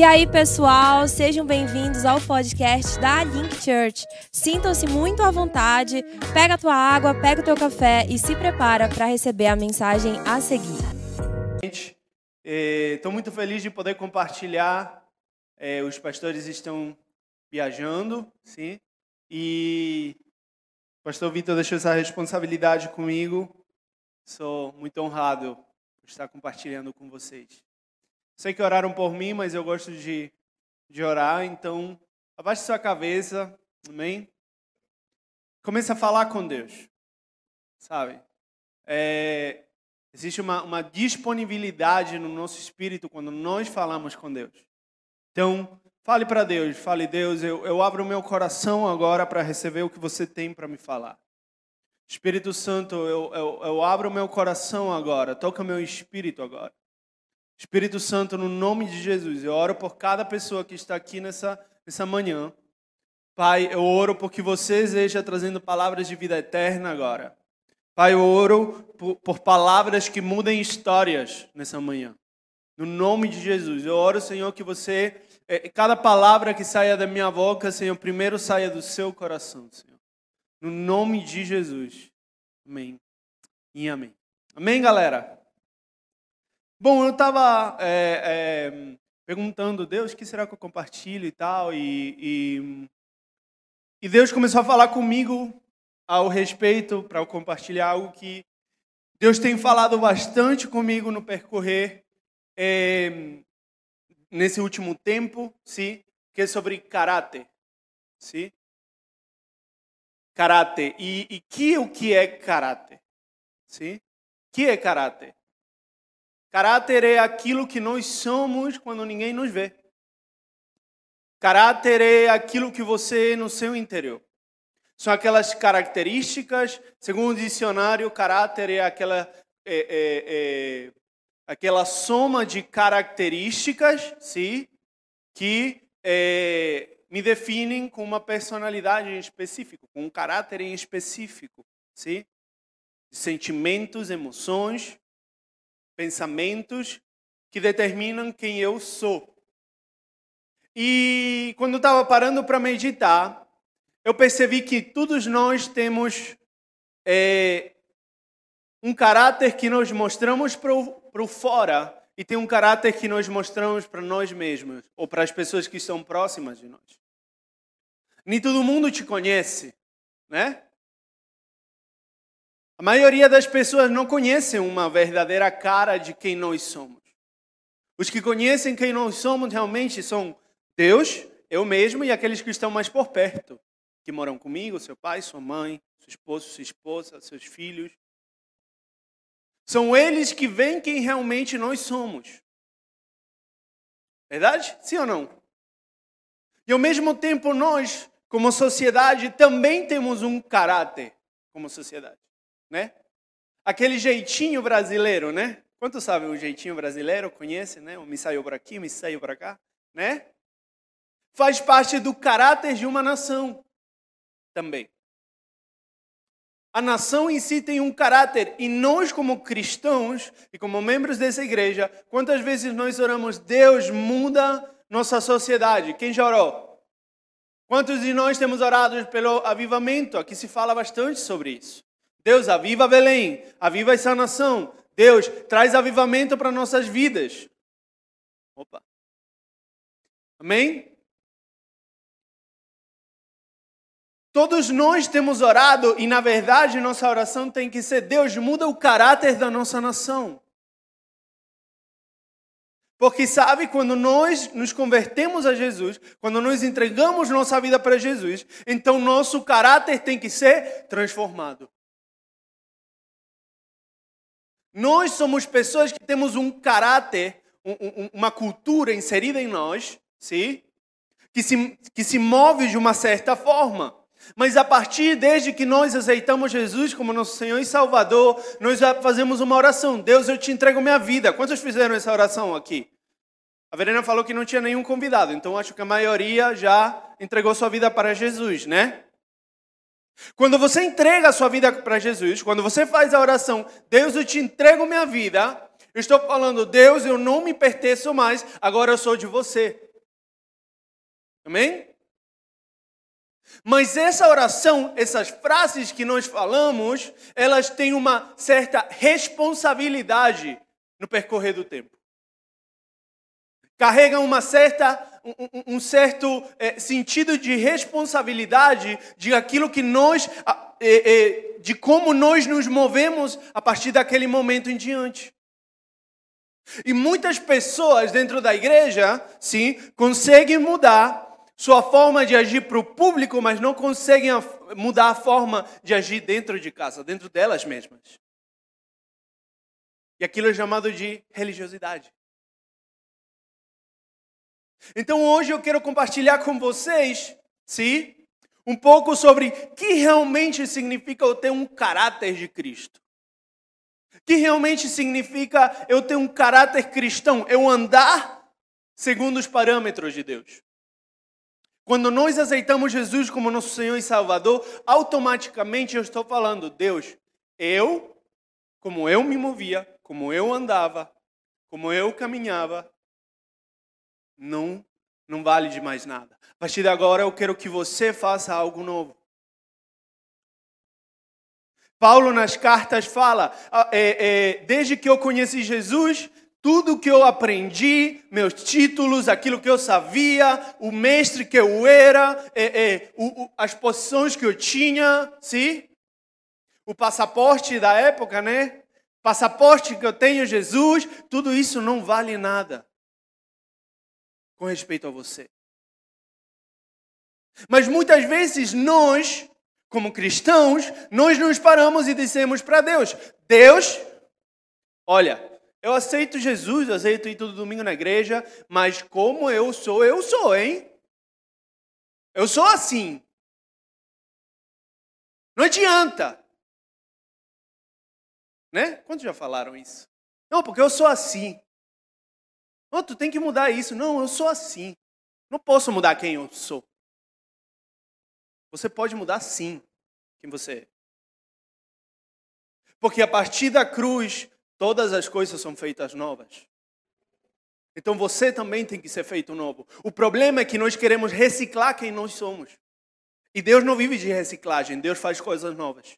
E aí, pessoal, sejam bem-vindos ao podcast da Link Church. Sintam-se muito à vontade, pega a tua água, pega o teu café e se prepara para receber a mensagem a seguir. Estou muito feliz de poder compartilhar. É, os pastores estão viajando, sim, e o pastor Vitor deixou essa responsabilidade comigo. Sou muito honrado por estar compartilhando com vocês. Sei que oraram por mim, mas eu gosto de, de orar, então abaixe sua cabeça, amém? Comece a falar com Deus, sabe? É, existe uma, uma disponibilidade no nosso espírito quando nós falamos com Deus. Então, fale para Deus, fale, Deus, eu, eu abro o meu coração agora para receber o que você tem para me falar. Espírito Santo, eu, eu, eu abro o meu coração agora, toca meu espírito agora. Espírito Santo, no nome de Jesus, eu oro por cada pessoa que está aqui nessa, nessa manhã. Pai, eu oro porque você esteja trazendo palavras de vida eterna agora. Pai, eu oro por, por palavras que mudem histórias nessa manhã. No nome de Jesus, eu oro, Senhor, que você, eh, cada palavra que saia da minha boca, Senhor, primeiro saia do seu coração, Senhor. No nome de Jesus. Amém. E amém. Amém, galera? Bom, eu estava é, é, perguntando, Deus, que será que eu compartilho e tal, e, e, e Deus começou a falar comigo ao respeito para eu compartilhar algo que Deus tem falado bastante comigo no percorrer é, nesse último tempo, sim, que é sobre caráter, sim? Caráter. E, e que o que é caráter? Sim? Que é caráter? Caráter é aquilo que nós somos quando ninguém nos vê. Caráter é aquilo que você é no seu interior. São aquelas características, segundo o dicionário, caráter é aquela, é, é, é, aquela soma de características sim, que é, me definem com uma personalidade em específico, com um caráter em específico. Sim? Sentimentos, emoções, pensamentos que determinam quem eu sou. E quando estava parando para meditar, eu percebi que todos nós temos é, um caráter que nós mostramos para o fora e tem um caráter que nós mostramos para nós mesmos ou para as pessoas que estão próximas de nós. Nem todo mundo te conhece, né? A maioria das pessoas não conhecem uma verdadeira cara de quem nós somos. Os que conhecem quem nós somos realmente são Deus, eu mesmo e aqueles que estão mais por perto, que moram comigo, seu pai, sua mãe, seu esposo, sua esposa, seus filhos. São eles que veem quem realmente nós somos. Verdade? Sim ou não? E ao mesmo tempo nós, como sociedade, também temos um caráter como sociedade né? Aquele jeitinho brasileiro, né? Quantos sabem o jeitinho brasileiro? Conhece, né? O me saiu para aqui, me saiu para cá, né? Faz parte do caráter de uma nação também. A nação em si tem um caráter e nós, como cristãos e como membros dessa igreja, quantas vezes nós oramos, Deus muda nossa sociedade? Quem já orou? Quantos de nós temos orado pelo avivamento? Aqui se fala bastante sobre isso. Deus, aviva Belém, aviva essa nação. Deus, traz avivamento para nossas vidas. Opa. Amém? Todos nós temos orado e, na verdade, nossa oração tem que ser: Deus, muda o caráter da nossa nação. Porque sabe, quando nós nos convertemos a Jesus, quando nós entregamos nossa vida para Jesus, então nosso caráter tem que ser transformado. Nós somos pessoas que temos um caráter, um, um, uma cultura inserida em nós, sim? Que se, que se move de uma certa forma. Mas a partir desde que nós aceitamos Jesus como nosso Senhor e Salvador, nós fazemos uma oração. Deus, eu te entrego minha vida. Quantos fizeram essa oração aqui? A Verena falou que não tinha nenhum convidado, então acho que a maioria já entregou sua vida para Jesus, né? Quando você entrega a sua vida para Jesus, quando você faz a oração, Deus, eu te entrego minha vida, eu estou falando, Deus, eu não me pertenço mais, agora eu sou de você. Amém? Mas essa oração, essas frases que nós falamos, elas têm uma certa responsabilidade no percorrer do tempo. Carregam uma certa, um, um certo é, sentido de responsabilidade de aquilo que nós, é, é, de como nós nos movemos a partir daquele momento em diante. E muitas pessoas dentro da igreja, sim, conseguem mudar sua forma de agir para o público, mas não conseguem mudar a forma de agir dentro de casa, dentro delas mesmas. E aquilo é chamado de religiosidade. Então hoje eu quero compartilhar com vocês, sim, um pouco sobre o que realmente significa eu ter um caráter de Cristo. O que realmente significa eu ter um caráter cristão, eu andar segundo os parâmetros de Deus. Quando nós aceitamos Jesus como nosso Senhor e Salvador, automaticamente eu estou falando, Deus, eu, como eu me movia, como eu andava, como eu caminhava, não, não vale de mais nada. A partir de agora eu quero que você faça algo novo. Paulo nas cartas fala, ah, é, é, desde que eu conheci Jesus, tudo que eu aprendi, meus títulos, aquilo que eu sabia, o mestre que eu era, é, é, o, o, as posições que eu tinha, sim? O passaporte da época, né? Passaporte que eu tenho, Jesus, tudo isso não vale nada com respeito a você. Mas muitas vezes nós, como cristãos, nós nos paramos e dizemos para Deus: Deus, olha, eu aceito Jesus, eu aceito ir todo domingo na igreja, mas como eu sou, eu sou, hein? Eu sou assim. Não adianta. Né? Quantos já falaram isso? Não, porque eu sou assim. Não, tu tem que mudar isso. Não, eu sou assim. Não posso mudar quem eu sou. Você pode mudar sim quem você é. Porque a partir da cruz, Todas as coisas são feitas novas. Então você também tem que ser feito novo. O problema é que nós queremos reciclar quem nós somos. E Deus não vive de reciclagem, Deus faz coisas novas.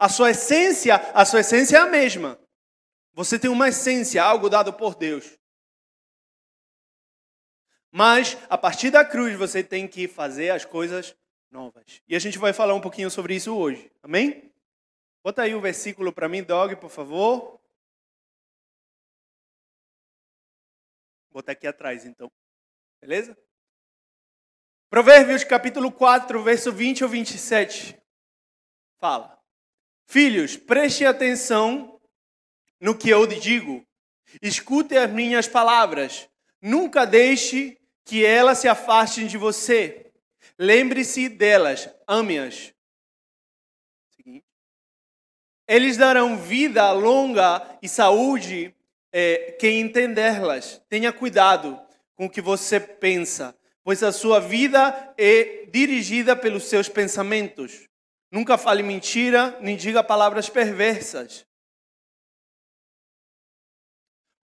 A sua essência, a sua essência é a mesma. Você tem uma essência, algo dado por Deus. Mas a partir da cruz você tem que fazer as coisas novas. E a gente vai falar um pouquinho sobre isso hoje. Amém? Bota aí o versículo para mim, Dog, por favor. Vou botar aqui atrás, então. Beleza? Provérbios capítulo 4, verso 20 ou 27. Fala. Filhos, preste atenção no que eu digo. Escute as minhas palavras. Nunca deixe que elas se afastem de você. Lembre-se delas, ame-as. Eles darão vida longa e saúde é, quem entendê-las. Tenha cuidado com o que você pensa, pois a sua vida é dirigida pelos seus pensamentos. Nunca fale mentira, nem diga palavras perversas.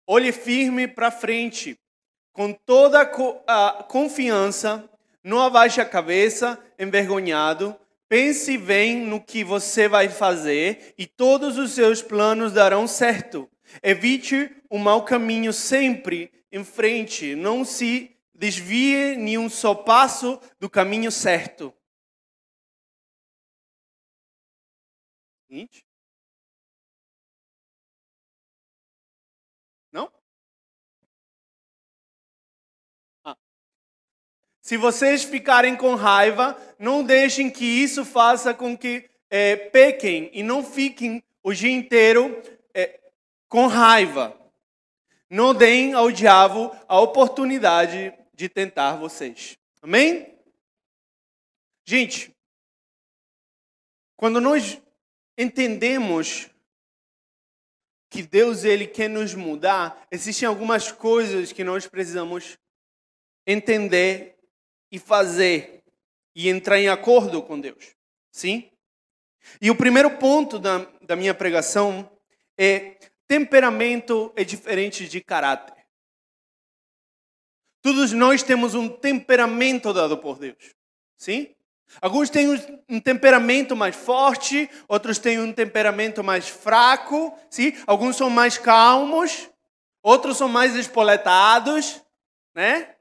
Olhe firme para frente, com toda a confiança não abaixe a cabeça, envergonhado. Pense bem no que você vai fazer e todos os seus planos darão certo. Evite o mau caminho sempre em frente. Não se desvie nem um só passo do caminho certo. Seguinte. Se vocês ficarem com raiva, não deixem que isso faça com que é, pequem e não fiquem o dia inteiro é, com raiva. Não deem ao diabo a oportunidade de tentar vocês. Amém? Gente, quando nós entendemos que Deus ele quer nos mudar, existem algumas coisas que nós precisamos entender e fazer e entrar em acordo com Deus. Sim? E o primeiro ponto da, da minha pregação é temperamento é diferente de caráter. Todos nós temos um temperamento dado por Deus. Sim? Alguns têm um temperamento mais forte, outros têm um temperamento mais fraco, sim? Alguns são mais calmos, outros são mais espoletados, né?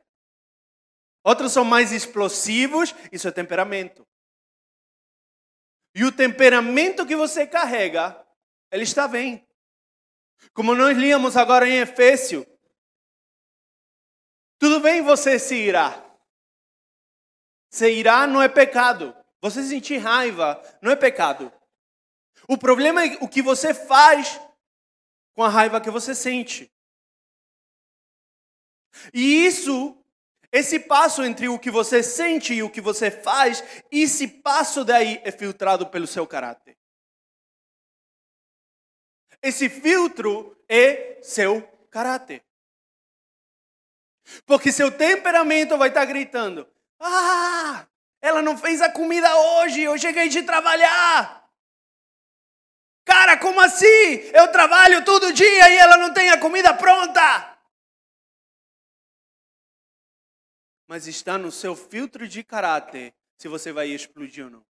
Outros são mais explosivos, isso é temperamento. E o temperamento que você carrega, ele está bem. Como nós líamos agora em Efésio, tudo bem você se irá. Se irá não é pecado. Você sentir raiva não é pecado. O problema é o que você faz com a raiva que você sente. E isso, esse passo entre o que você sente e o que você faz, esse passo daí é filtrado pelo seu caráter. Esse filtro é seu caráter. Porque seu temperamento vai estar gritando: Ah, ela não fez a comida hoje, eu cheguei de trabalhar. Cara, como assim? Eu trabalho todo dia e ela não tem a comida pronta. Mas está no seu filtro de caráter se você vai explodir ou não.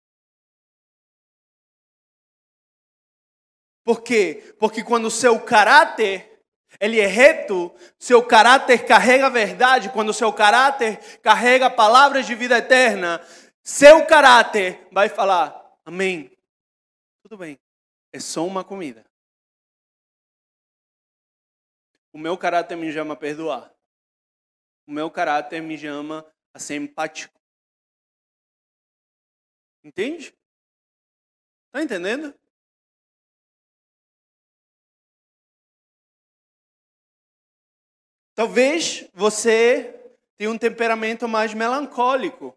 Por quê? Porque quando o seu caráter ele é reto, seu caráter carrega a verdade, quando seu caráter carrega palavras de vida eterna, seu caráter vai falar: Amém. Tudo bem, é só uma comida. O meu caráter me chama a perdoar. O meu caráter me chama a ser empático. Entende? Está entendendo? Talvez você tenha um temperamento mais melancólico,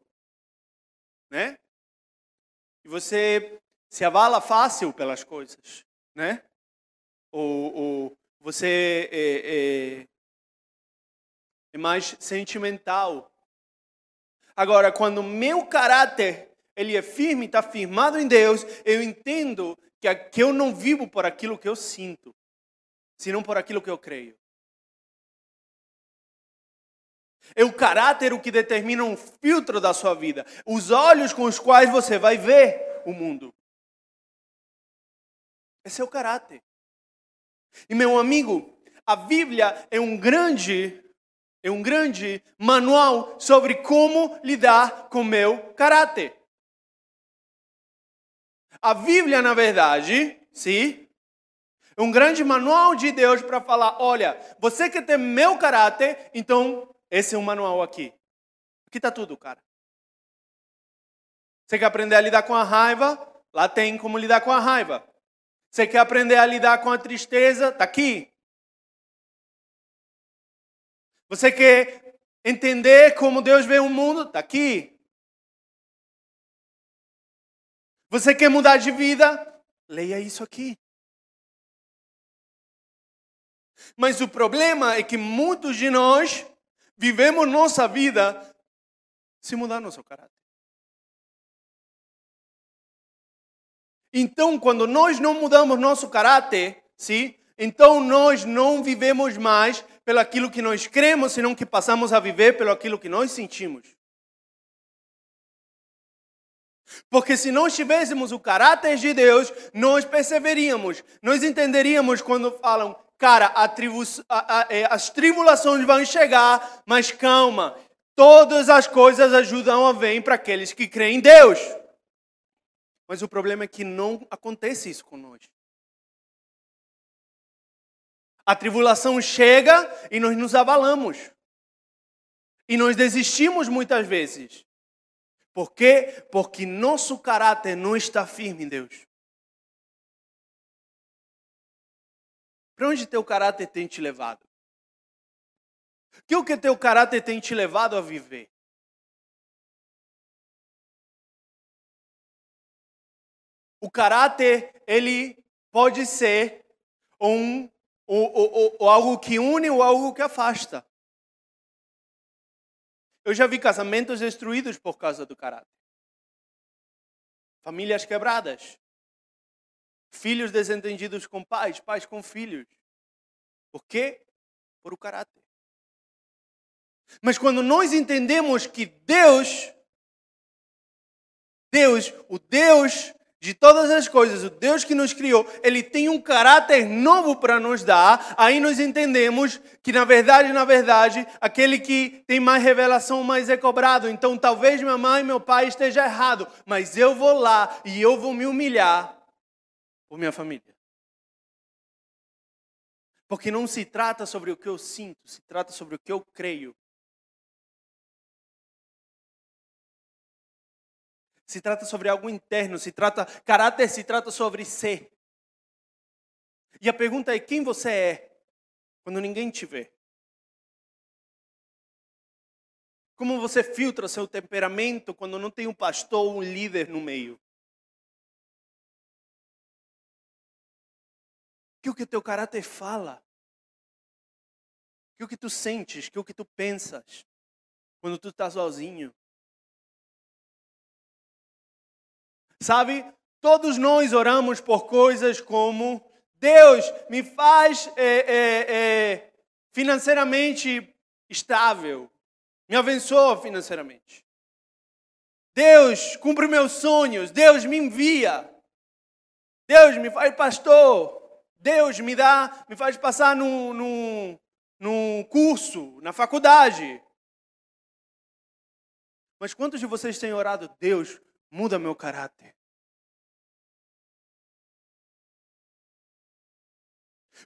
né? E você se avala fácil pelas coisas, né? Ou, ou você é, é, é mais sentimental. Agora, quando meu caráter ele é firme, está firmado em Deus, eu entendo que, que eu não vivo por aquilo que eu sinto, senão por aquilo que eu creio. É o caráter o que determina um filtro da sua vida. Os olhos com os quais você vai ver o mundo. Esse é o caráter. E meu amigo, a Bíblia é um grande é um grande manual sobre como lidar com meu caráter. A Bíblia, na verdade, sim, é um grande manual de Deus para falar: olha, você quer ter meu caráter, então esse é o manual aqui. Aqui está tudo, cara. Você quer aprender a lidar com a raiva? Lá tem como lidar com a raiva. Você quer aprender a lidar com a tristeza? Está aqui. Você quer entender como Deus vê o mundo? Está aqui. Você quer mudar de vida? Leia isso aqui. Mas o problema é que muitos de nós vivemos nossa vida sem mudar nosso caráter. Então, quando nós não mudamos nosso caráter, sim, então nós não vivemos mais pelo aquilo que nós cremos, senão que passamos a viver pelo aquilo que nós sentimos. Porque se nós tivéssemos o caráter de Deus, nós perceberíamos, nós entenderíamos quando falam Cara, a tribu, a, a, é, as tribulações vão chegar, mas calma. Todas as coisas ajudam a vir para aqueles que creem em Deus. Mas o problema é que não acontece isso nós. A tribulação chega e nós nos abalamos. E nós desistimos muitas vezes. Por quê? Porque nosso caráter não está firme em Deus. Para onde teu caráter tem te levado? O que o que teu caráter tem te levado a viver? O caráter, ele pode ser um, ou, ou algo que une ou algo que afasta. Eu já vi casamentos destruídos por causa do caráter. Famílias quebradas. Filhos desentendidos com pais, pais com filhos. Por quê? Por o caráter. Mas quando nós entendemos que Deus, Deus, o Deus de todas as coisas, o Deus que nos criou, ele tem um caráter novo para nos dar, aí nós entendemos que, na verdade, na verdade, aquele que tem mais revelação, mais é cobrado. Então, talvez minha mãe e meu pai estejam errado, mas eu vou lá e eu vou me humilhar por minha família. Porque não se trata sobre o que eu sinto, se trata sobre o que eu creio. Se trata sobre algo interno, se trata, caráter se trata sobre ser. E a pergunta é: quem você é quando ninguém te vê? Como você filtra seu temperamento quando não tem um pastor ou um líder no meio? Que o que teu caráter fala? Que o que tu sentes? Que o que tu pensas? Quando tu está sozinho? Sabe, todos nós oramos por coisas como Deus me faz é, é, é, financeiramente estável, me abençoa financeiramente. Deus cumpre meus sonhos, Deus me envia, Deus me faz pastor, Deus me dá, me faz passar num, num, num curso, na faculdade. Mas quantos de vocês têm orado, Deus, muda meu caráter.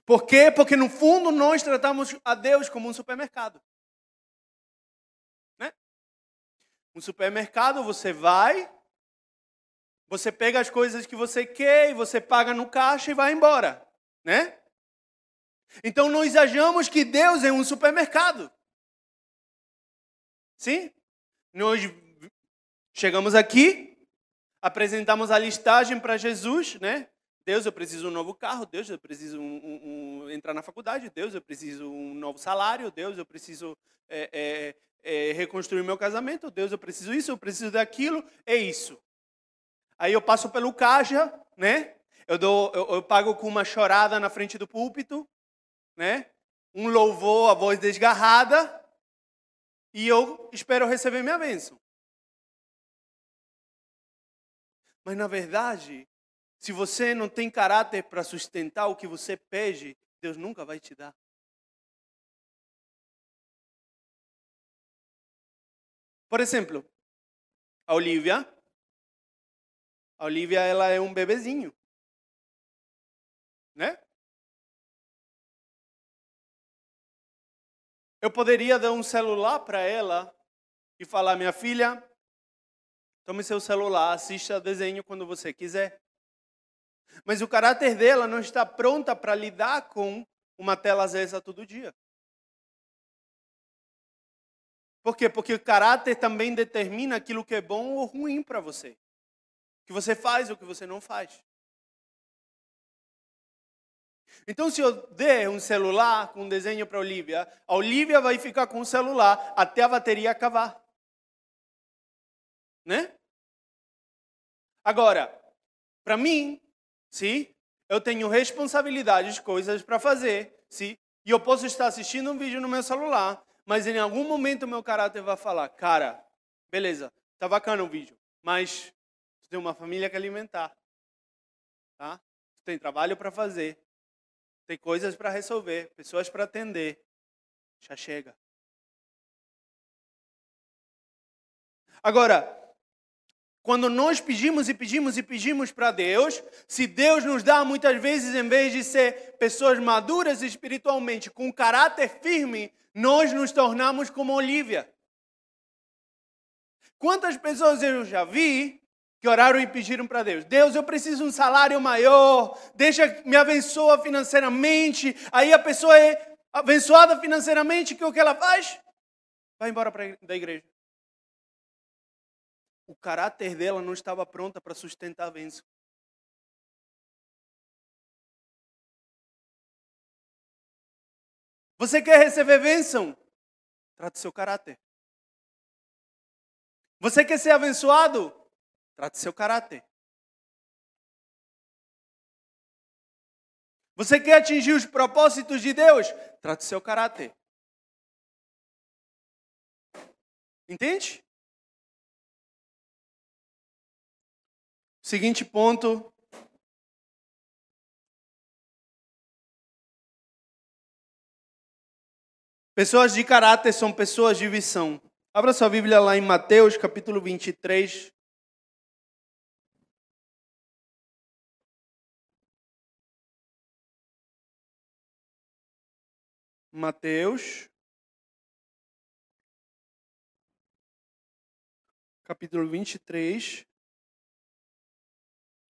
Por quê? Porque no fundo nós tratamos a Deus como um supermercado. Né? Um supermercado, você vai, você pega as coisas que você quer e você paga no caixa e vai embora, né? Então nós achamos que Deus é um supermercado. Sim? Nós chegamos aqui, apresentamos a listagem para Jesus, né? Deus, eu preciso um novo carro. Deus, eu preciso um, um, um, entrar na faculdade. Deus, eu preciso um novo salário. Deus, eu preciso é, é, é, reconstruir meu casamento. Deus, eu preciso isso, eu preciso daquilo. É isso. Aí eu passo pelo caixa, né? Eu, dou, eu, eu pago com uma chorada na frente do púlpito, né? Um louvor, a voz desgarrada. E eu espero receber minha bênção. Mas na verdade, se você não tem caráter para sustentar o que você pede, Deus nunca vai te dar. Por exemplo, a Olivia. A Olivia ela é um bebezinho. Né? Eu poderia dar um celular para ela e falar: minha filha, tome seu celular, assista desenho quando você quiser. Mas o caráter dela não está pronta para lidar com uma tela acesa todo dia. Por quê? Porque o caráter também determina aquilo que é bom ou ruim para você. O que você faz ou o que você não faz. Então, se eu der um celular com um desenho para a Olivia, a Olivia vai ficar com o celular até a bateria acabar. Né? Agora, para mim, Sim, eu tenho responsabilidades, coisas para fazer. Sim, e eu posso estar assistindo um vídeo no meu celular, mas em algum momento meu caráter vai falar: cara, beleza, tá bacana o vídeo, mas tu tem uma família que alimentar, tá? Tu tem trabalho para fazer, tem coisas para resolver, pessoas para atender. Já chega. Agora, quando nós pedimos e pedimos e pedimos para Deus, se Deus nos dá muitas vezes, em vez de ser pessoas maduras espiritualmente, com caráter firme, nós nos tornamos como Olivia. Quantas pessoas eu já vi que oraram e pediram para Deus: Deus, eu preciso de um salário maior, deixa, me abençoa financeiramente. Aí a pessoa é abençoada financeiramente, que o que ela faz? Vai embora pra, da igreja o caráter dela não estava pronta para sustentar a bênção. Você quer receber bênção? Trate seu caráter. Você quer ser abençoado? Trate seu caráter. Você quer atingir os propósitos de Deus? Trate seu caráter. Entende? Seguinte ponto. Pessoas de caráter são pessoas de visão. Abra sua Bíblia lá em Mateus, capítulo 23. Mateus, capítulo 23,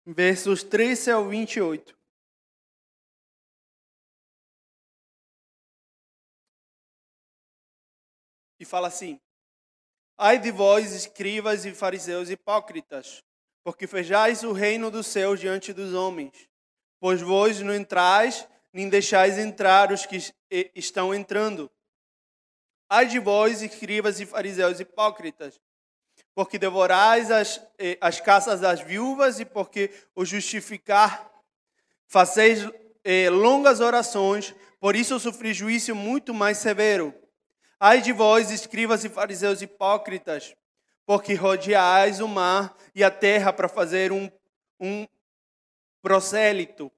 versos 13 ao 28. E fala assim: Ai de vós, escribas e fariseus hipócritas, porque fechais o reino dos céus diante dos homens. Pois vós não entrais, nem deixais entrar os que estão entrando. Ai de vós, escribas e fariseus hipócritas, porque devorais as, as casas das viúvas e porque o justificar fazeis eh, longas orações, por isso sofri juízo muito mais severo. Ai de vós, escribas e fariseus hipócritas, porque rodeais o mar e a terra para fazer um, um prosélito.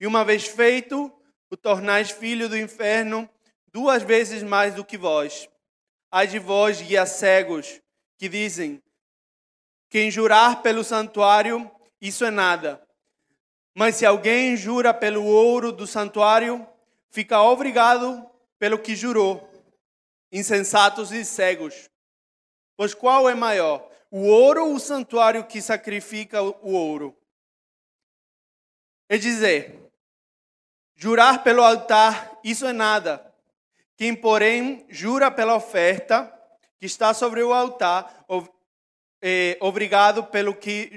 E uma vez feito, o tornais filho do inferno duas vezes mais do que vós. Ai de vós, guias cegos, que dizem: quem jurar pelo santuário, isso é nada. Mas se alguém jura pelo ouro do santuário, fica obrigado pelo que jurou. Insensatos e cegos. Pois qual é maior, o ouro ou o santuário que sacrifica o ouro? É dizer, jurar pelo altar, isso é nada. Quem, porém, jura pela oferta, que está sobre o altar, é, obrigado pelo que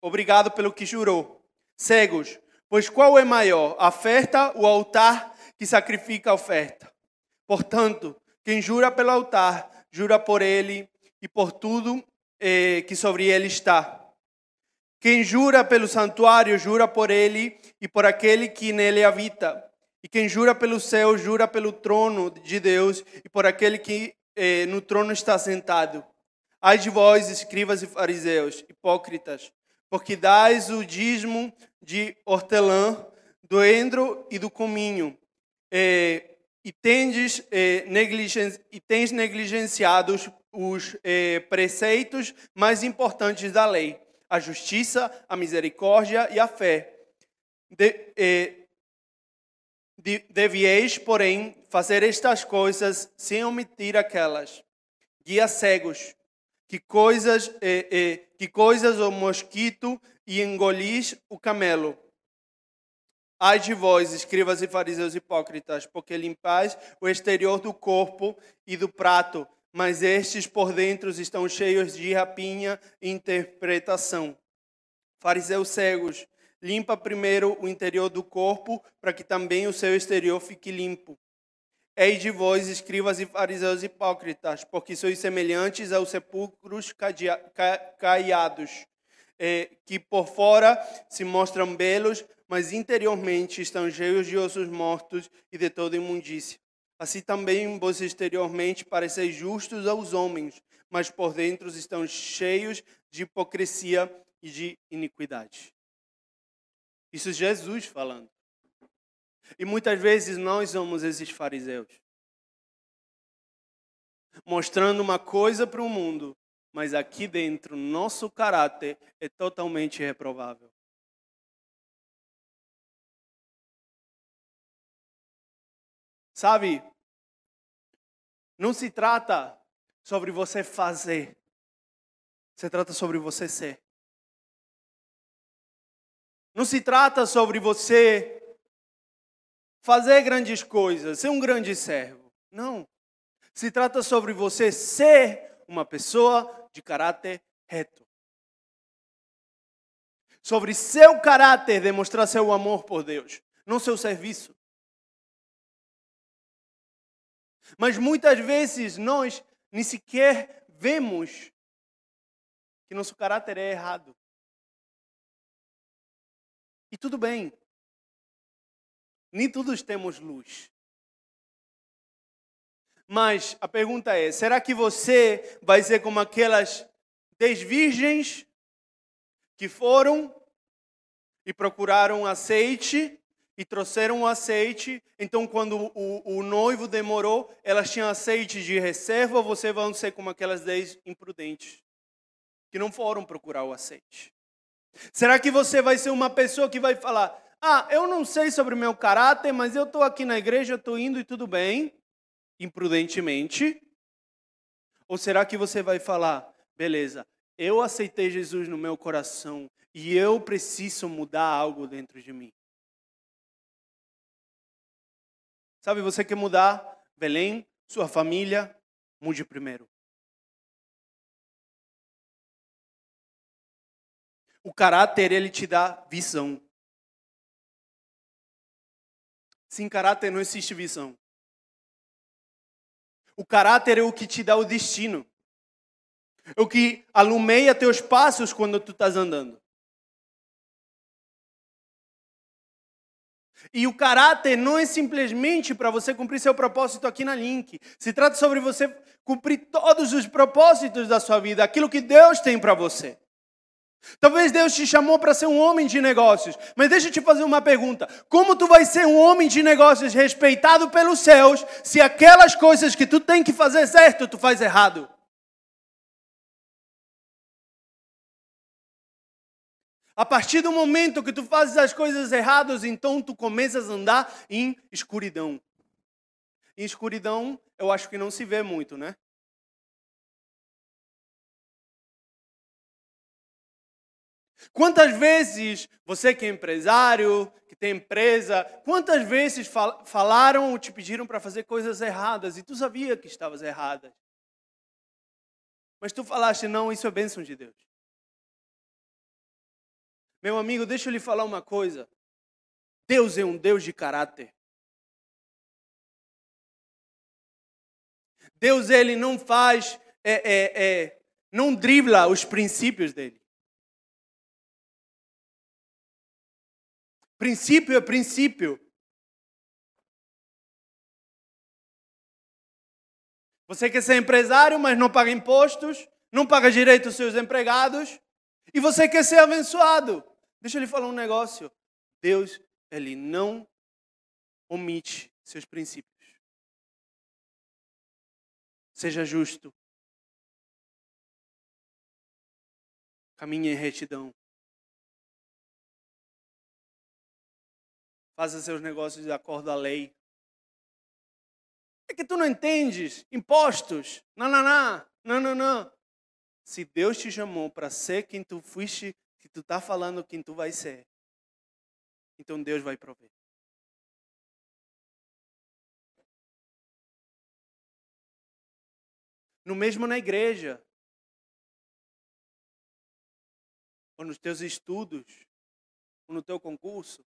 obrigado pelo que jurou. Cegos, pois qual é maior, a oferta ou o altar que sacrifica a oferta? Portanto, quem jura pelo altar, jura por ele e por tudo é, que sobre ele está. Quem jura pelo santuário, jura por ele e por aquele que nele habita. E quem jura pelo céu, jura pelo trono de Deus e por aquele que eh, no trono está sentado. Ai de vós, escribas e fariseus, hipócritas, porque dais o dízimo de hortelã, do endro e do cominho, eh, e, tendes, eh, negligen e tens negligenciado os, os eh, preceitos mais importantes da lei, a justiça, a misericórdia e a fé. De, eh, Devieis, porém, fazer estas coisas sem omitir aquelas. Guia cegos, que coisas, eh, eh, que coisas o mosquito e engolis o camelo. Ai de vós, escribas e fariseus hipócritas, porque limpais o exterior do corpo e do prato, mas estes por dentro estão cheios de rapinha e interpretação. Fariseus cegos, Limpa primeiro o interior do corpo, para que também o seu exterior fique limpo. Ei de vós, escribas e fariseus hipócritas, porque sois semelhantes aos sepulcros caiados, que por fora se mostram belos, mas interiormente estão cheios de ossos mortos e de toda imundícia. Assim também vós exteriormente pareceis justos aos homens, mas por dentro estão cheios de hipocrisia e de iniquidade. Isso é Jesus falando. E muitas vezes nós somos esses fariseus. Mostrando uma coisa para o mundo, mas aqui dentro nosso caráter é totalmente reprovável. Sabe, não se trata sobre você fazer, se trata sobre você ser. Não se trata sobre você fazer grandes coisas, ser um grande servo. Não. Se trata sobre você ser uma pessoa de caráter reto. Sobre seu caráter demonstrar seu amor por Deus, não seu serviço. Mas muitas vezes nós nem sequer vemos que nosso caráter é errado. E tudo bem. Nem todos temos luz. Mas a pergunta é: será que você vai ser como aquelas dez virgens que foram e procuraram azeite e trouxeram o azeite. Então, quando o, o, noivo demorou, elas tinham azeite de reserva. Você vão ser como aquelas dez imprudentes que não foram procurar o azeite. Será que você vai ser uma pessoa que vai falar: Ah, eu não sei sobre o meu caráter, mas eu estou aqui na igreja, estou indo e tudo bem, imprudentemente? Ou será que você vai falar: Beleza, eu aceitei Jesus no meu coração e eu preciso mudar algo dentro de mim? Sabe, você quer mudar Belém, sua família, mude primeiro. O caráter, ele te dá visão. Sem caráter não existe visão. O caráter é o que te dá o destino. É o que alumeia teus passos quando tu estás andando. E o caráter não é simplesmente para você cumprir seu propósito aqui na Link. Se trata sobre você cumprir todos os propósitos da sua vida, aquilo que Deus tem para você. Talvez Deus te chamou para ser um homem de negócios, mas deixa eu te fazer uma pergunta: como tu vai ser um homem de negócios respeitado pelos céus se aquelas coisas que tu tem que fazer certo tu faz errado? A partir do momento que tu fazes as coisas erradas, então tu começas a andar em escuridão. Em escuridão, eu acho que não se vê muito, né? Quantas vezes você que é empresário, que tem empresa, quantas vezes fal falaram ou te pediram para fazer coisas erradas e tu sabia que estavas errada? Mas tu falaste, não, isso é bênção de Deus. Meu amigo, deixa eu lhe falar uma coisa. Deus é um Deus de caráter. Deus ele não faz, é, é, é, não dribla os princípios dele. Princípio é princípio. Você quer ser empresário, mas não paga impostos, não paga direito aos seus empregados, e você quer ser abençoado. Deixa eu lhe falar um negócio. Deus, ele não omite seus princípios. Seja justo. Caminhe em retidão. Faça seus negócios de acordo à lei. É que tu não entendes impostos. Não, não. Se Deus te chamou para ser quem tu fuiste que tu está falando quem tu vai ser, então Deus vai prover. No mesmo na igreja, ou nos teus estudos, ou no teu concurso.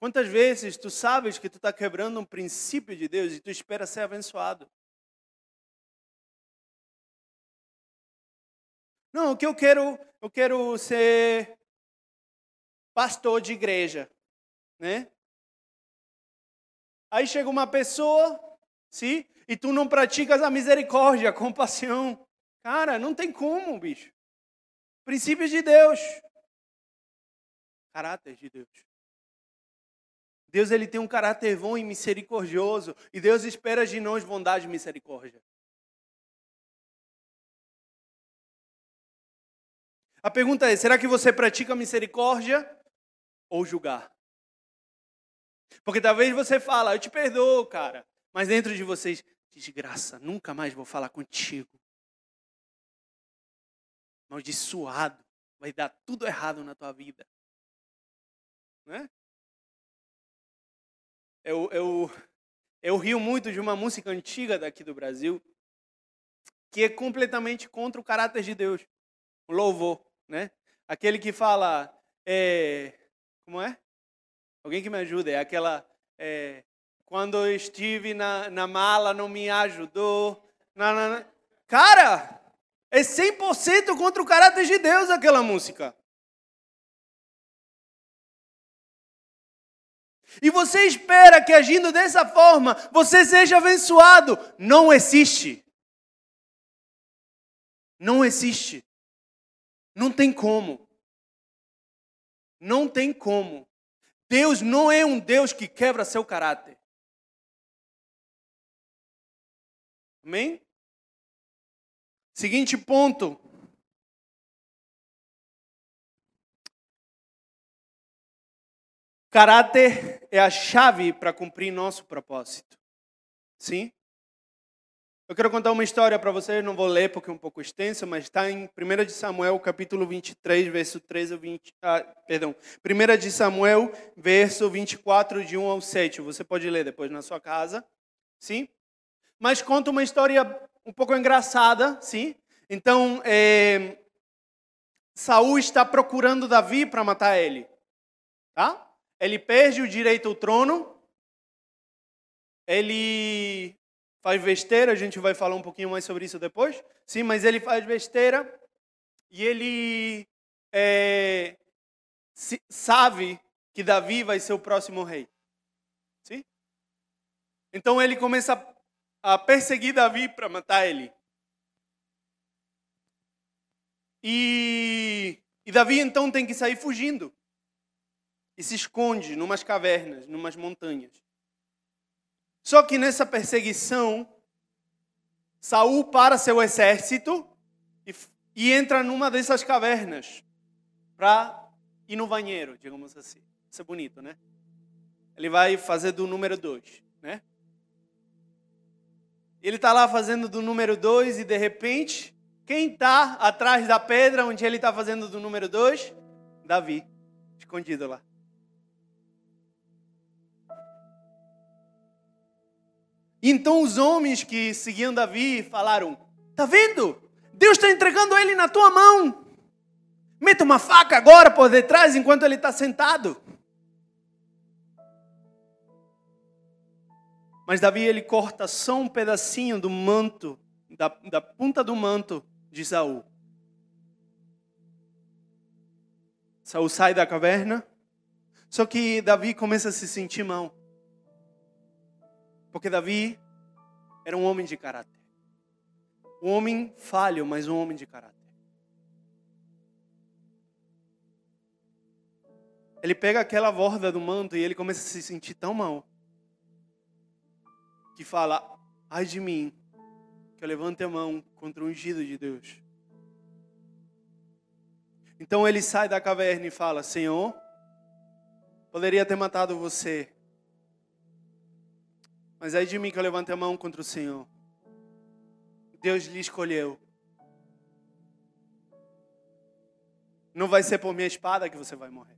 Quantas vezes tu sabes que tu está quebrando um princípio de Deus e tu espera ser abençoado? Não, o que eu quero, eu quero ser pastor de igreja, né? Aí chega uma pessoa, sim, e tu não praticas a misericórdia, a compaixão. Cara, não tem como, bicho. Princípios de Deus. Caráter de Deus. Deus ele tem um caráter bom e misericordioso, e Deus espera de nós bondade e misericórdia. A pergunta é: será que você pratica misericórdia ou julgar? Porque talvez você fala, eu te perdoo, cara, mas dentro de vocês, desgraça, nunca mais vou falar contigo. Maldiçoado, vai dar tudo errado na tua vida. Né? Eu, eu, eu rio muito de uma música antiga daqui do Brasil, que é completamente contra o caráter de Deus, o louvor né? Aquele que fala, é, como é? Alguém que me ajude, é aquela, é, quando eu estive na, na mala não me ajudou. Na. Cara, é 100% contra o caráter de Deus aquela música. E você espera que agindo dessa forma você seja abençoado. Não existe. Não existe. Não tem como. Não tem como. Deus não é um Deus que quebra seu caráter. Amém? Seguinte ponto. Caráter é a chave para cumprir nosso propósito. Sim? Eu quero contar uma história para vocês, não vou ler porque é um pouco extensa, mas está em 1 de Samuel, capítulo 23, verso 13 ao 20. Ah, perdão. 1 de Samuel, verso 24, de 1 ao 7. Você pode ler depois na sua casa. Sim? Mas conta uma história um pouco engraçada, sim? Então, é, Saul está procurando Davi para matar ele. Tá? Ele perde o direito ao trono, ele faz besteira, a gente vai falar um pouquinho mais sobre isso depois, sim, mas ele faz besteira e ele é, sabe que Davi vai ser o próximo rei, sim? Então ele começa a perseguir Davi para matar ele. E, e Davi então tem que sair fugindo e se esconde numas cavernas, numas montanhas. Só que nessa perseguição, Saul para seu exército e, e entra numa dessas cavernas para ir no banheiro, digamos assim. Isso é bonito, né? Ele vai fazer do número dois, né? Ele está lá fazendo do número dois e de repente, quem está atrás da pedra onde ele está fazendo do número dois? Davi, escondido lá. Então os homens que seguiam Davi falaram: Tá vendo? Deus está entregando ele na tua mão. Meta uma faca agora por detrás enquanto ele está sentado. Mas Davi ele corta só um pedacinho do manto, da, da ponta do manto de Saul. Saul sai da caverna, só que Davi começa a se sentir mal. Porque Davi era um homem de caráter. Um homem falho, mas um homem de caráter. Ele pega aquela borda do manto e ele começa a se sentir tão mal que fala: Ai de mim, que eu levante a mão contra o ungido de Deus. Então ele sai da caverna e fala: Senhor, poderia ter matado você, mas aí de mim que eu levanto a mão contra o Senhor. Deus lhe escolheu. Não vai ser por minha espada que você vai morrer.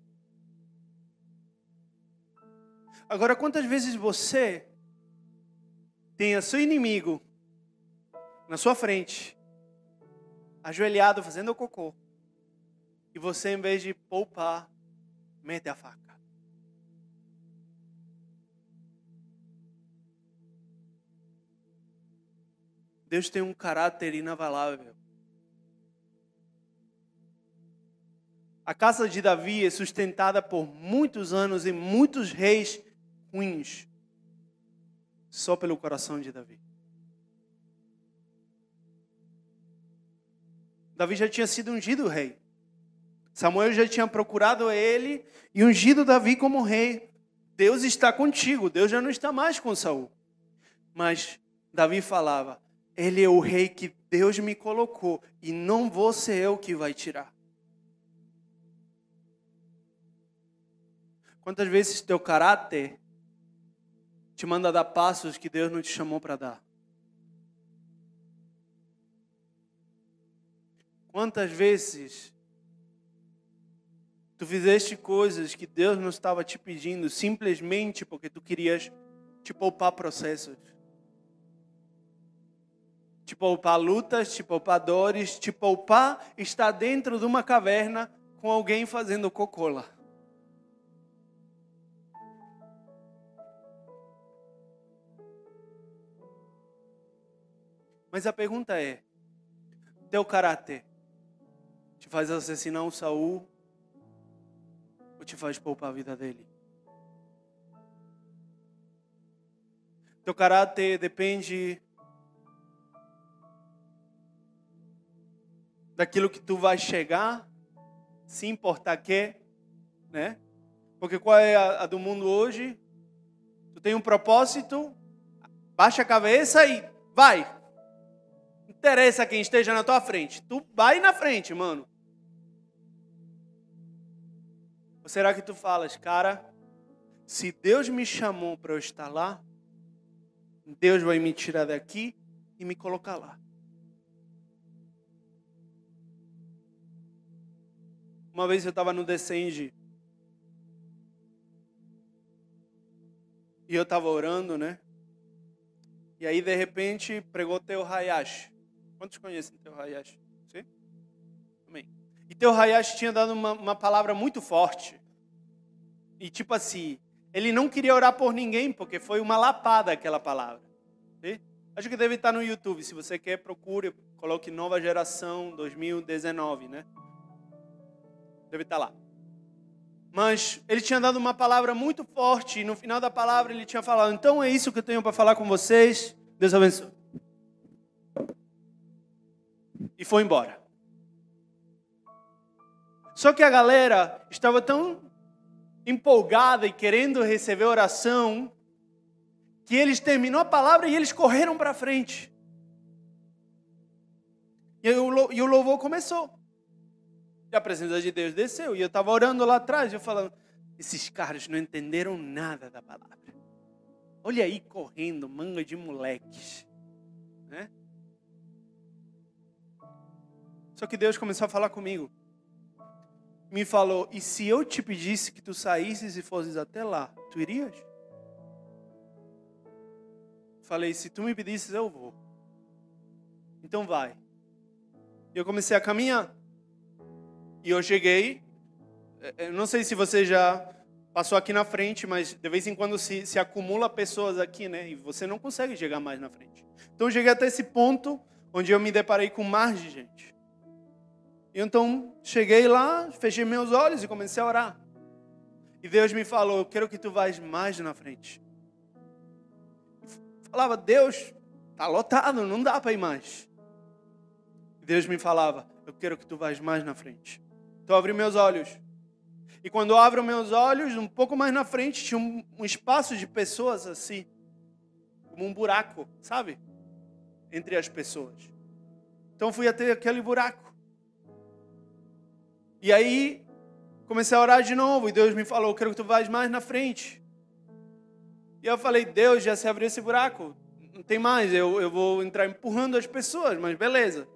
Agora, quantas vezes você tem a seu inimigo na sua frente, ajoelhado fazendo cocô, e você, em vez de poupar, mete a faca? Deus tem um caráter inabalável. A casa de Davi é sustentada por muitos anos e muitos reis ruins, só pelo coração de Davi. Davi já tinha sido ungido rei. Samuel já tinha procurado ele e ungido Davi como rei. Deus está contigo, Deus já não está mais com Saul. Mas Davi falava: ele é o rei que Deus me colocou e não vou ser eu que vai tirar. Quantas vezes teu caráter te manda dar passos que Deus não te chamou para dar? Quantas vezes tu fizeste coisas que Deus não estava te pedindo simplesmente porque tu querias te poupar processos? Te poupar lutas, te poupar dores, te poupar estar dentro de uma caverna com alguém fazendo cocô lá. Mas a pergunta é: teu caráter te faz assassinar um Saul ou te faz poupar a vida dele? Teu caráter depende daquilo que tu vai chegar, se importar que, né? Porque qual é a, a do mundo hoje? Tu tem um propósito, baixa a cabeça e vai. Interessa quem esteja na tua frente. Tu vai na frente, mano. Ou será que tu falas, cara, se Deus me chamou para eu estar lá, Deus vai me tirar daqui e me colocar lá. Uma vez eu estava no Descende e eu estava orando, né? E aí de repente pregou Teu Hayashi. Quantos conhecem Teu Hayashi? Sim? Amém. E Teu Hayashi tinha dado uma, uma palavra muito forte. E tipo assim, ele não queria orar por ninguém, porque foi uma lapada aquela palavra. Sim? Acho que deve estar no YouTube. Se você quer, procure, coloque Nova Geração 2019, né? Deve estar lá. Mas ele tinha dado uma palavra muito forte e no final da palavra ele tinha falado: Então é isso que eu tenho para falar com vocês. Deus abençoe. E foi embora. Só que a galera estava tão empolgada e querendo receber oração que eles terminou a palavra e eles correram para frente. E o louvor começou. E a presença de Deus desceu. E eu estava orando lá atrás, eu falando, esses caras não entenderam nada da palavra. Olha aí correndo, manga de moleques. Né? Só que Deus começou a falar comigo. Me falou, e se eu te pedisse que tu saísses e fosses até lá, tu irias? Falei, se tu me pedisses, eu vou. Então vai. E eu comecei a caminhar. E eu cheguei, é, é, não sei se você já passou aqui na frente, mas de vez em quando se, se acumula pessoas aqui, né? E você não consegue chegar mais na frente. Então eu cheguei até esse ponto onde eu me deparei com mais de gente. E então cheguei lá, fechei meus olhos e comecei a orar. E Deus me falou: Eu quero que tu vás mais na frente. falava: Deus, tá lotado, não dá para ir mais. E Deus me falava: Eu quero que tu vás mais na frente. Então abri meus olhos. E quando eu abro meus olhos, um pouco mais na frente tinha um, um espaço de pessoas assim, como um buraco, sabe? Entre as pessoas. Então fui até aquele buraco. E aí comecei a orar de novo e Deus me falou: "Quero que tu vás mais na frente". E eu falei: "Deus, já se abriu esse buraco, não tem mais, eu, eu vou entrar empurrando as pessoas, mas beleza".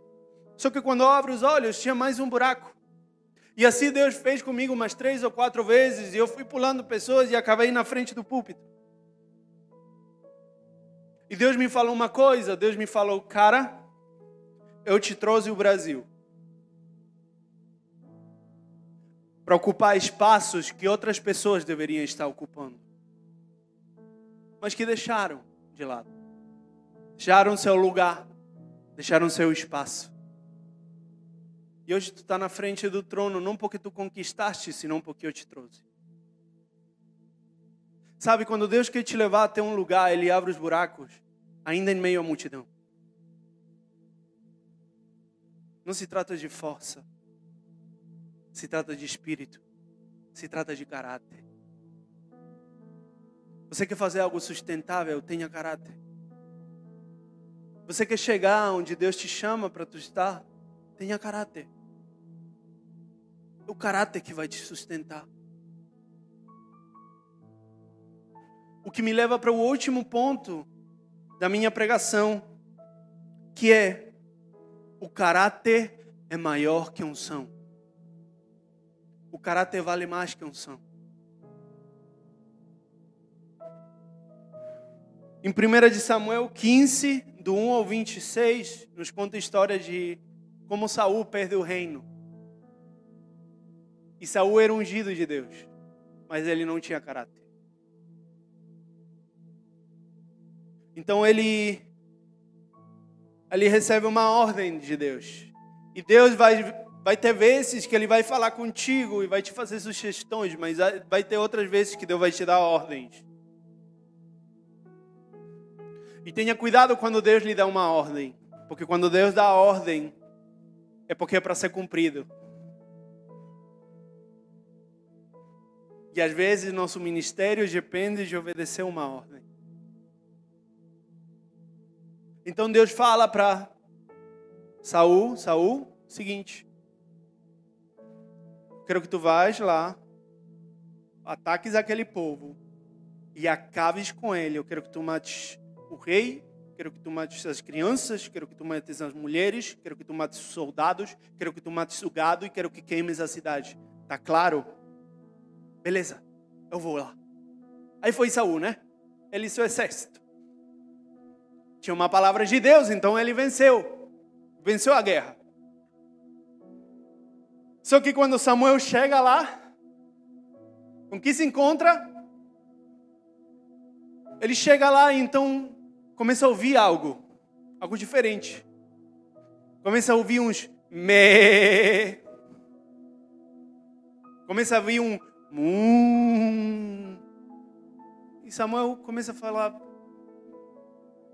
Só que quando eu abro os olhos, tinha mais um buraco. E assim Deus fez comigo umas três ou quatro vezes, e eu fui pulando pessoas e acabei na frente do púlpito. E Deus me falou uma coisa, Deus me falou, cara, eu te trouxe o Brasil. Para ocupar espaços que outras pessoas deveriam estar ocupando. Mas que deixaram de lado. Deixaram seu lugar, deixaram seu espaço. E hoje tu está na frente do trono, não porque tu conquistaste, senão porque eu te trouxe. Sabe, quando Deus quer te levar até um lugar, Ele abre os buracos, ainda em meio à multidão. Não se trata de força, se trata de espírito, se trata de caráter. Você quer fazer algo sustentável? Tenha caráter. Você quer chegar onde Deus te chama para tu estar? Tenha caráter o caráter que vai te sustentar. O que me leva para o último ponto da minha pregação, que é o caráter é maior que unção. O caráter vale mais que unção. Em 1 de Samuel 15, do 1 ao 26, nos conta a história de como Saul perde o reino. E Saul era ungido de Deus, mas ele não tinha caráter. Então ele ele recebe uma ordem de Deus. E Deus vai vai ter vezes que ele vai falar contigo e vai te fazer sugestões, mas vai ter outras vezes que Deus vai te dar ordens. E tenha cuidado quando Deus lhe dá uma ordem. Porque quando Deus dá ordem, é porque é para ser cumprido. E às vezes nosso ministério depende de obedecer uma ordem. Então Deus fala para Saul, Saul, seguinte: Quero que tu vás lá, ataques aquele povo e acabes com ele. Eu quero que tu mates o rei, quero que tu mates as crianças, quero que tu mates as mulheres, quero que tu mates os soldados, quero que tu mates o gado e quero que queimes a cidade. Tá claro? Beleza, eu vou lá. Aí foi Saul, né? Ele e seu exército. Tinha uma palavra de Deus, então ele venceu. Venceu a guerra. Só que quando Samuel chega lá, com que se encontra? Ele chega lá e então começa a ouvir algo, algo diferente. Começa a ouvir uns me. Começa a ouvir um mum. E Samuel começa a falar: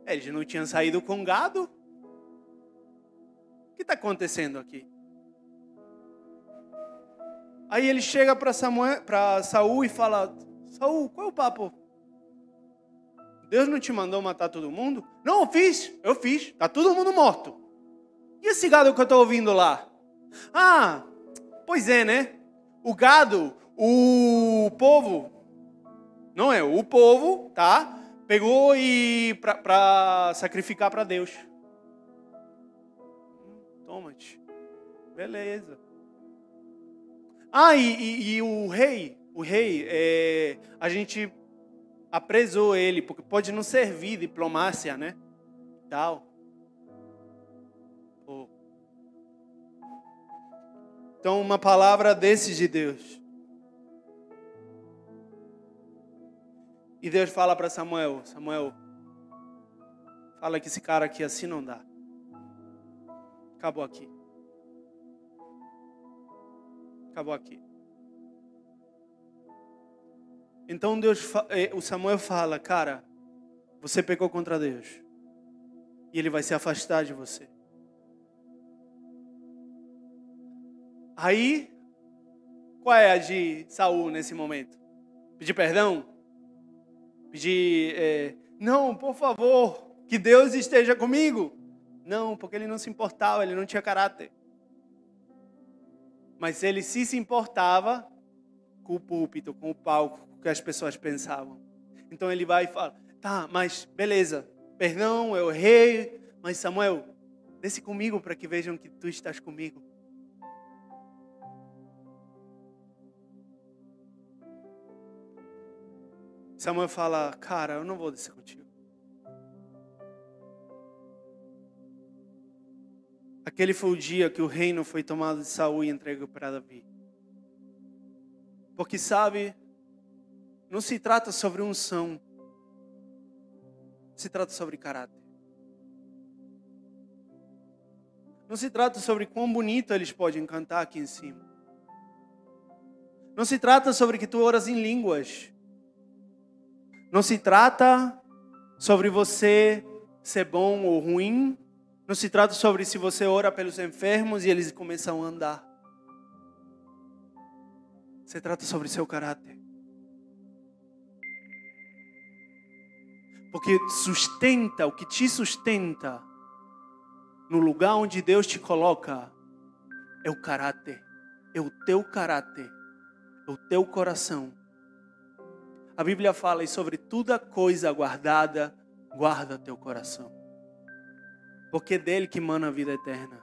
eles não tinham saído com gado? O que está acontecendo aqui? Aí ele chega para Saul e fala: Saul, qual é o papo? Deus não te mandou matar todo mundo? Não, eu fiz, eu fiz. Está todo mundo morto. E esse gado que eu estou ouvindo lá? Ah, pois é, né? O gado, o povo, não é? O povo, tá? Pegou e para sacrificar para Deus. Toma-te. Beleza. Ah, e, e, e o rei, o rei, é, a gente apresou ele, porque pode não servir diplomácia, né? Tal. Então, uma palavra desses de Deus. E Deus fala para Samuel: Samuel, fala que esse cara aqui assim não dá. Acabou aqui. Acabou aqui. Então Deus, eh, o Samuel fala, cara, você pecou contra Deus. E ele vai se afastar de você. Aí, qual é a de Saul nesse momento? Pedir perdão? Pedir, é, não, por favor, que Deus esteja comigo. Não, porque ele não se importava, ele não tinha caráter mas ele se, se importava com o púlpito, com o palco, com o que as pessoas pensavam. Então ele vai e fala: tá, mas beleza, perdão, eu errei, mas Samuel, desce comigo para que vejam que tu estás comigo. Samuel fala: cara, eu não vou descer contigo. Aquele foi o dia que o reino foi tomado de Saul e entregue para Davi. Porque sabe, não se trata sobre unção, se trata sobre caráter. Não se trata sobre quão bonito eles podem cantar aqui em cima. Não se trata sobre que tu oras em línguas. Não se trata sobre você ser bom ou ruim. Não se trata sobre se você ora pelos enfermos e eles começam a andar. Se trata sobre seu caráter. Porque sustenta, o que te sustenta no lugar onde Deus te coloca é o caráter, é o teu caráter, é o teu coração. A Bíblia fala e sobre toda coisa guardada, guarda teu coração porque é dele que mana a vida eterna.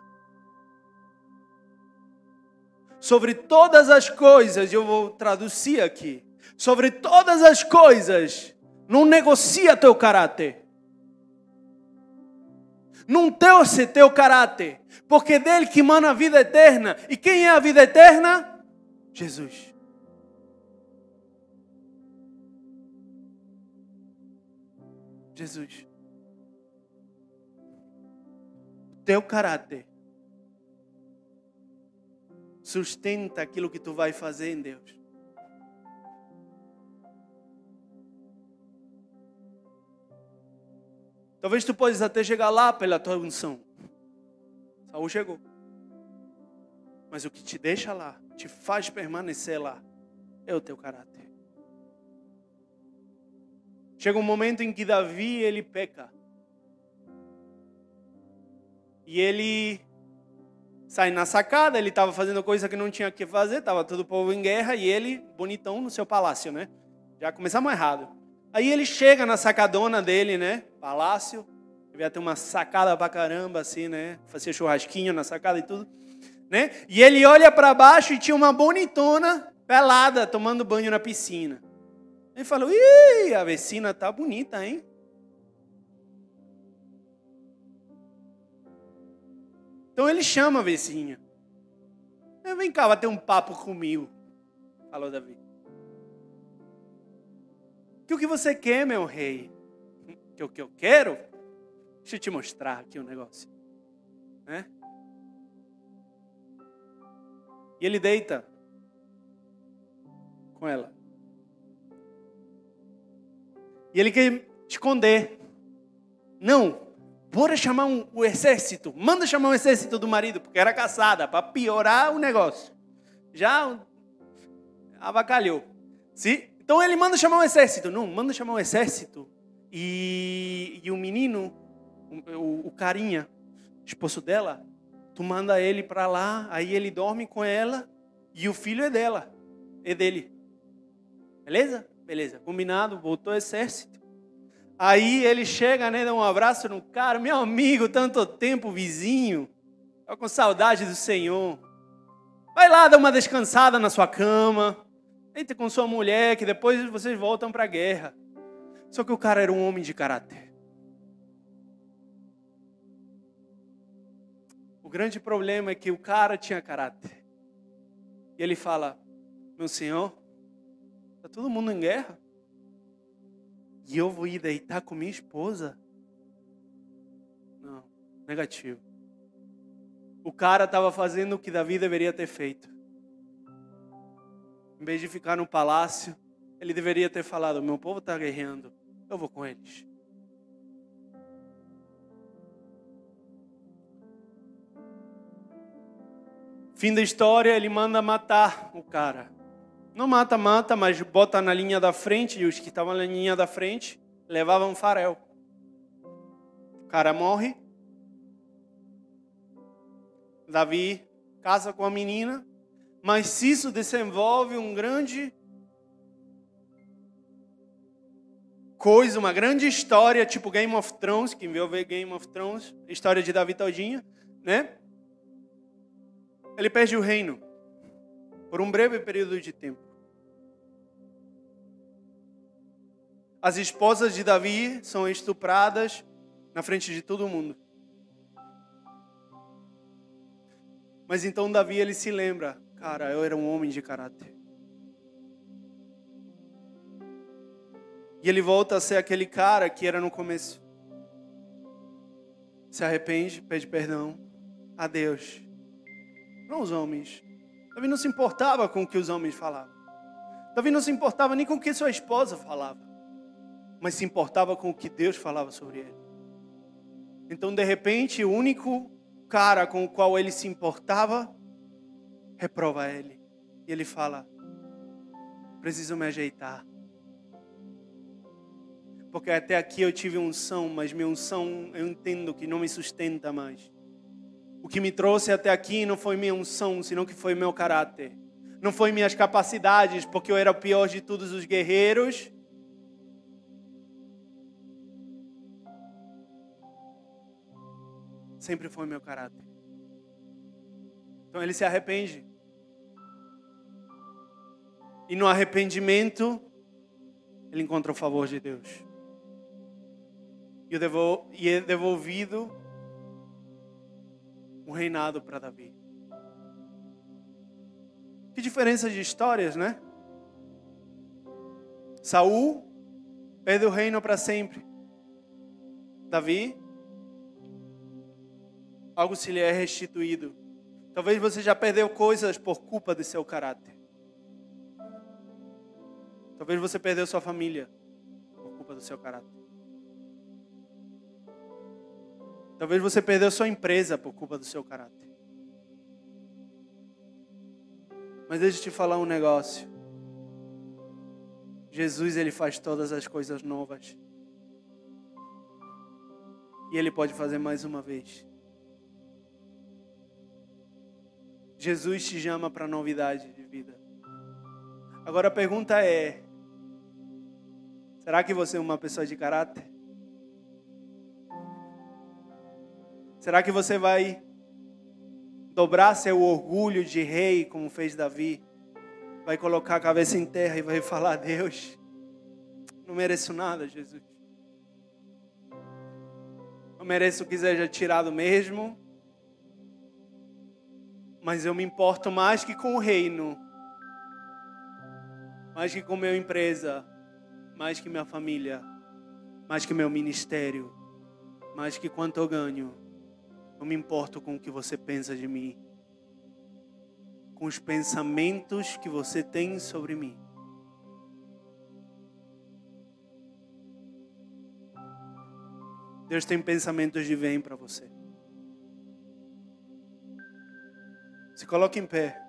Sobre todas as coisas, eu vou traduzir aqui. Sobre todas as coisas, não negocia teu caráter. Não torce teu caráter, porque é dele que mana a vida eterna. E quem é a vida eterna? Jesus. Jesus. teu caráter sustenta aquilo que tu vai fazer em Deus. Talvez tu possas até chegar lá pela tua unção. Saul chegou. Mas o que te deixa lá, te faz permanecer lá, é o teu caráter. Chega um momento em que Davi ele peca. E ele sai na sacada, ele estava fazendo coisa que não tinha que fazer, estava todo o povo em guerra e ele bonitão no seu palácio, né? Já começamos errado. Aí ele chega na sacadona dele, né? Palácio. Devia ter uma sacada pra caramba, assim, né? Fazia churrasquinho na sacada e tudo. Né? E ele olha para baixo e tinha uma bonitona pelada tomando banho na piscina. Ele falou: Ih, a vecina tá bonita, hein? Então ele chama a vizinha. Vem cá, vai ter um papo comigo. Falou Davi. Que o que você quer, meu rei? Que o que eu quero? Deixa eu te mostrar aqui um negócio. Né? E ele deita com ela. E ele quer esconder. Não, bora chamar um, o exército. Manda chamar o exército do marido, porque era caçada, para piorar o negócio. Já avacalhou. Sim? Então ele manda chamar o exército. Não, manda chamar o exército. E, e o menino, o, o carinha, esposo dela, tu manda ele para lá, aí ele dorme com ela e o filho é dela, é dele. Beleza? Beleza. Combinado, voltou o exército. Aí ele chega, né, dá um abraço no cara, meu amigo, tanto tempo, vizinho. Tô com saudade do Senhor. Vai lá dar uma descansada na sua cama. Entre com sua mulher, que depois vocês voltam para a guerra. Só que o cara era um homem de caráter. O grande problema é que o cara tinha caráter. E ele fala: Meu senhor, está todo mundo em guerra? E eu vou ir deitar com minha esposa? Não, negativo. O cara estava fazendo o que Davi deveria ter feito. Em vez de ficar no palácio, ele deveria ter falado: Meu povo está guerreando, eu vou com eles. Fim da história, ele manda matar o cara. Não mata, mata, mas bota na linha da frente, e os que estavam na linha da frente levavam farel. O cara morre. Davi casa com a menina, mas isso desenvolve um grande coisa, uma grande história, tipo Game of Thrones, quem viu ver Game of Thrones, história de Davi todinha, né? ele perde o reino por um breve período de tempo. As esposas de Davi são estupradas na frente de todo mundo. Mas então Davi ele se lembra, cara, eu era um homem de caráter. E ele volta a ser aquele cara que era no começo. Se arrepende, pede perdão a Deus não os homens. Davi não se importava com o que os homens falavam. Davi não se importava nem com o que sua esposa falava, mas se importava com o que Deus falava sobre ele. Então, de repente, o único cara com o qual ele se importava reprova ele. E ele fala: Preciso me ajeitar. Porque até aqui eu tive unção, mas minha unção eu entendo que não me sustenta mais. O que me trouxe até aqui não foi minha unção, senão que foi meu caráter. Não foi minhas capacidades, porque eu era o pior de todos os guerreiros. Sempre foi meu caráter. Então ele se arrepende. E no arrependimento, ele encontra o favor de Deus. E é devolvido um reinado para Davi. Que diferença de histórias, né? Saul perde o reino para sempre. Davi, algo se lhe é restituído. Talvez você já perdeu coisas por culpa de seu caráter. Talvez você perdeu sua família por culpa do seu caráter. Talvez você perdeu sua empresa por culpa do seu caráter. Mas deixa eu te falar um negócio. Jesus, ele faz todas as coisas novas. E ele pode fazer mais uma vez. Jesus te chama para novidade de vida. Agora a pergunta é: será que você é uma pessoa de caráter? Será que você vai dobrar seu orgulho de rei, como fez Davi? Vai colocar a cabeça em terra e vai falar: Deus, não mereço nada, Jesus. Não mereço que seja tirado mesmo. Mas eu me importo mais que com o reino, mais que com minha empresa, mais que minha família, mais que meu ministério, mais que quanto eu ganho. Eu me importo com o que você pensa de mim, com os pensamentos que você tem sobre mim. Deus tem pensamentos de bem para você. Se coloque em pé.